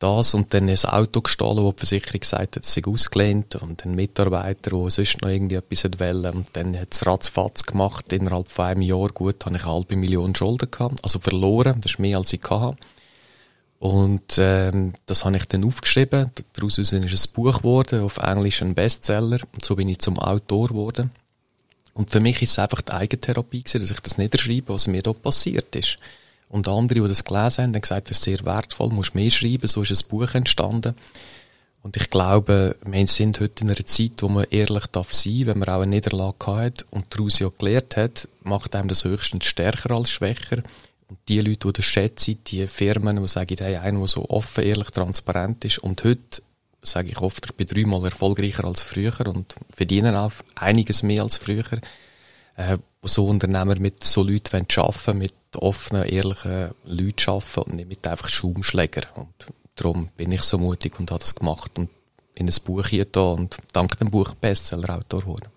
Das und dann ein Auto gestohlen, wo die Versicherung gesagt hat, es sei ausgelehnt und ein Mitarbeiter, der sonst noch irgendwie etwas wollte und dann hat es ratzfatz gemacht, innerhalb von einem Jahr, gut, habe ich eine halbe Million Schulden gehabt, also verloren, das ist mehr als ich hatte. Und ähm, das habe ich dann aufgeschrieben. Daraus ist ein Buch geworden, auf Englisch ein Bestseller. Und so bin ich zum Autor geworden. Und für mich ist es einfach die Eigentherapie gewesen, dass ich das niederschreibe, was mir da passiert ist. Und andere, die das gelesen haben, haben gesagt, das ist sehr wertvoll, musst mehr schreiben, so ist ein Buch entstanden. Und ich glaube, wir sind heute in einer Zeit, wo man ehrlich darf sein, wenn man auch eine Niederlage hat und daraus ja gelernt hat, macht einem das höchstens stärker als schwächer. Und die Leute, die das schätzen, die Firmen, die sagen, hey, einer, der so offen, ehrlich, transparent ist. Und heute sage ich oft, ich bin dreimal erfolgreicher als früher und verdiene auch einiges mehr als früher. Äh, so Unternehmer mit so Leuten arbeiten, mit offenen, ehrlichen Leuten arbeiten und nicht mit einfach Schaumschläger. Und darum bin ich so mutig und habe das gemacht und in ein Buch hier und dank dem Buch Bestseller-Autor geworden.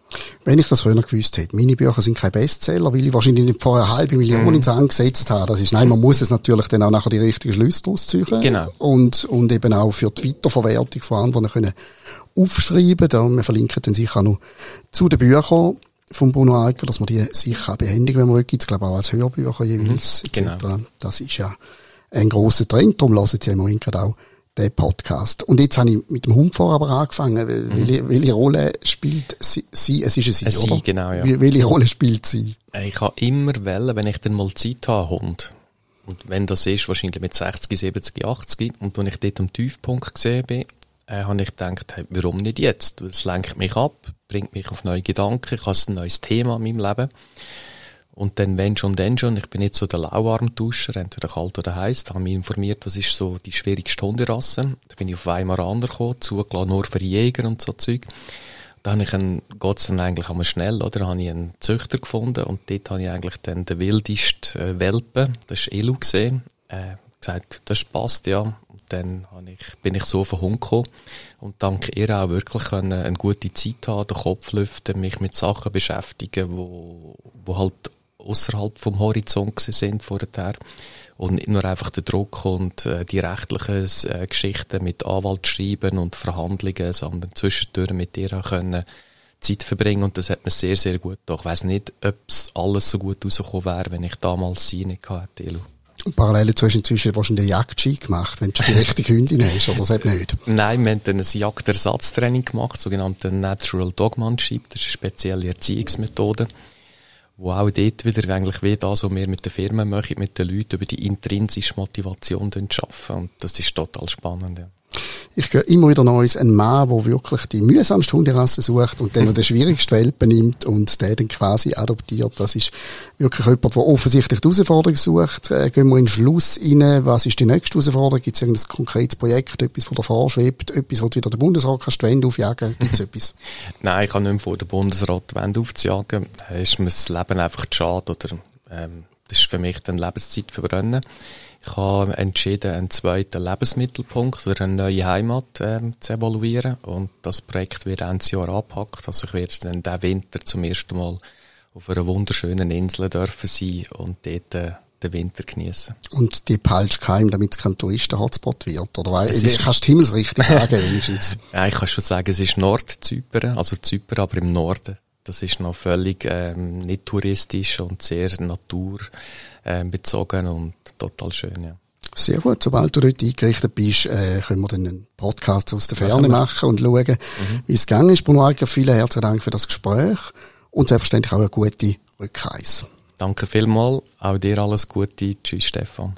Wenn ich das früher gewusst hätte, meine Bücher sind kein Bestseller, weil ich wahrscheinlich nicht vorher eine halbe Million mm. ins angesetzt habe. Das ist, nein, man muss es natürlich dann auch nachher die richtigen Schlüsse daraus ziehen. Genau. Und, und eben auch für die Weiterverwertung von anderen können aufschreiben. Da, wir verlinken dann sicher auch noch zu den Büchern von Bruno Alker, dass man die sicher auch behändigen, wenn man will. Gibt's, glaube ich, auch als Hörbücher jeweils, mhm, genau. Das ist ja ein grosser Trend. Darum lassen Sie im Moment gerade auch der Podcast. Und jetzt habe ich mit dem Hundfahrer aber angefangen. Mhm. Welche, welche Rolle spielt sie, sie? Es ist ein Sie, ein oder? Sie, genau, ja. Welche Rolle spielt sie? Ich habe immer wählen, wenn ich dann mal Zeit habe, Hund. Und wenn das ist, wahrscheinlich mit 60, 70, 80. Und wenn ich dort am Tiefpunkt gesehen bin, äh, habe ich gedacht, hey, warum nicht jetzt? Das lenkt mich ab, bringt mich auf neue Gedanken, ich habe ein neues Thema in meinem Leben. Und dann, wenn schon, dann schon. Ich bin nicht so der Lauarmduscher, entweder kalt oder heiß. Da habe mich informiert, was ist so die schwierigste Hunderasse. Da bin ich auf Weimaraner gekommen, zugelassen nur für Jäger und so Zeug. Da habe ich einen, geht's dann eigentlich einmal schnell, oder? Da habe ich einen Züchter gefunden und dort habe ich eigentlich dann den wildesten äh, Welpen, das ist Elu gesehen, äh, gesagt, das passt, ja. Und dann ich, bin ich so auf den Hund gekommen und dank ihr auch wirklich können, eine gute Zeit haben, den Kopf lüften, mich mit Sachen beschäftigen, wo, wo halt außerhalb vom Horizont sind vorher und nicht nur einfach der Druck und äh, die rechtlichen äh, Geschichten mit Anwalt schreiben und Verhandlungen, sondern zwischendurch mit dir auch können Zeit verbringen und das hat mir sehr, sehr gut getan. Ich weiss nicht, ob es alles so gut rausgekommen wäre, wenn ich damals sie nicht hatte, Elu. Parallel dazu hast du inzwischen wahrscheinlich eine Jagdski gemacht, wenn du die richtige Hündin hast, oder das hat nicht? Nein, wir haben dann ein Jagdersatztraining gemacht, sogenannte Natural Dogmanship. Das ist eine spezielle Erziehungsmethode wo auch dort wieder eigentlich wie das, was wir mit den Firmen machen, mit den Leuten über die intrinsische Motivation schaffen. Und das ist total spannend, ja. Ich höre immer wieder Neues, ein Mann, der wirklich die mühsamste Hunderasse sucht und dann noch den schwierigsten Welpen nimmt und den dann quasi adoptiert. Das ist wirklich jemand, der offensichtlich die Herausforderung sucht. Äh, gehen wir in den Schluss rein. Was ist die nächste Herausforderung? Gibt es irgendein konkretes Projekt, etwas, das davor schwebt, etwas, wo wieder der Bundesrat kannst die Wände aufjagen? Gibt es etwas? Nein, ich kann nicht mehr vor der Bundesrat die Wände aufzujagen. Da ist mir das Leben einfach zu schade oder, ähm, das ist für mich dann Lebenszeit verbrennen. Ich habe entschieden, einen zweiten Lebensmittelpunkt oder eine neue Heimat ähm, zu evaluieren und das Projekt wird Ende Jahr abgepackt. Also ich werde dann diesen Winter zum ersten Mal auf einer wunderschönen Insel dürfen sein und dort äh, den Winter genießen. Und die peilst geheim, damit es kein Touristen-Hotspot wird, oder? Weil, ist, kannst du die Himmelsrichtung sagen, wenigstens? Ja, ich kann schon sagen, es ist Nordzypern, also Zypern, aber im Norden. Das ist noch völlig ähm, nicht touristisch und sehr naturbezogen ähm, und total schön, ja. Sehr gut. Sobald du dort eingerichtet bist, äh, können wir dann einen Podcast aus der Ferne machen und schauen, mhm. wie es gegangen ist. Bruno Eiger, vielen herzlichen Dank für das Gespräch und selbstverständlich auch eine gute Rückreise. Danke vielmals. Auch dir alles Gute. Tschüss, Stefan.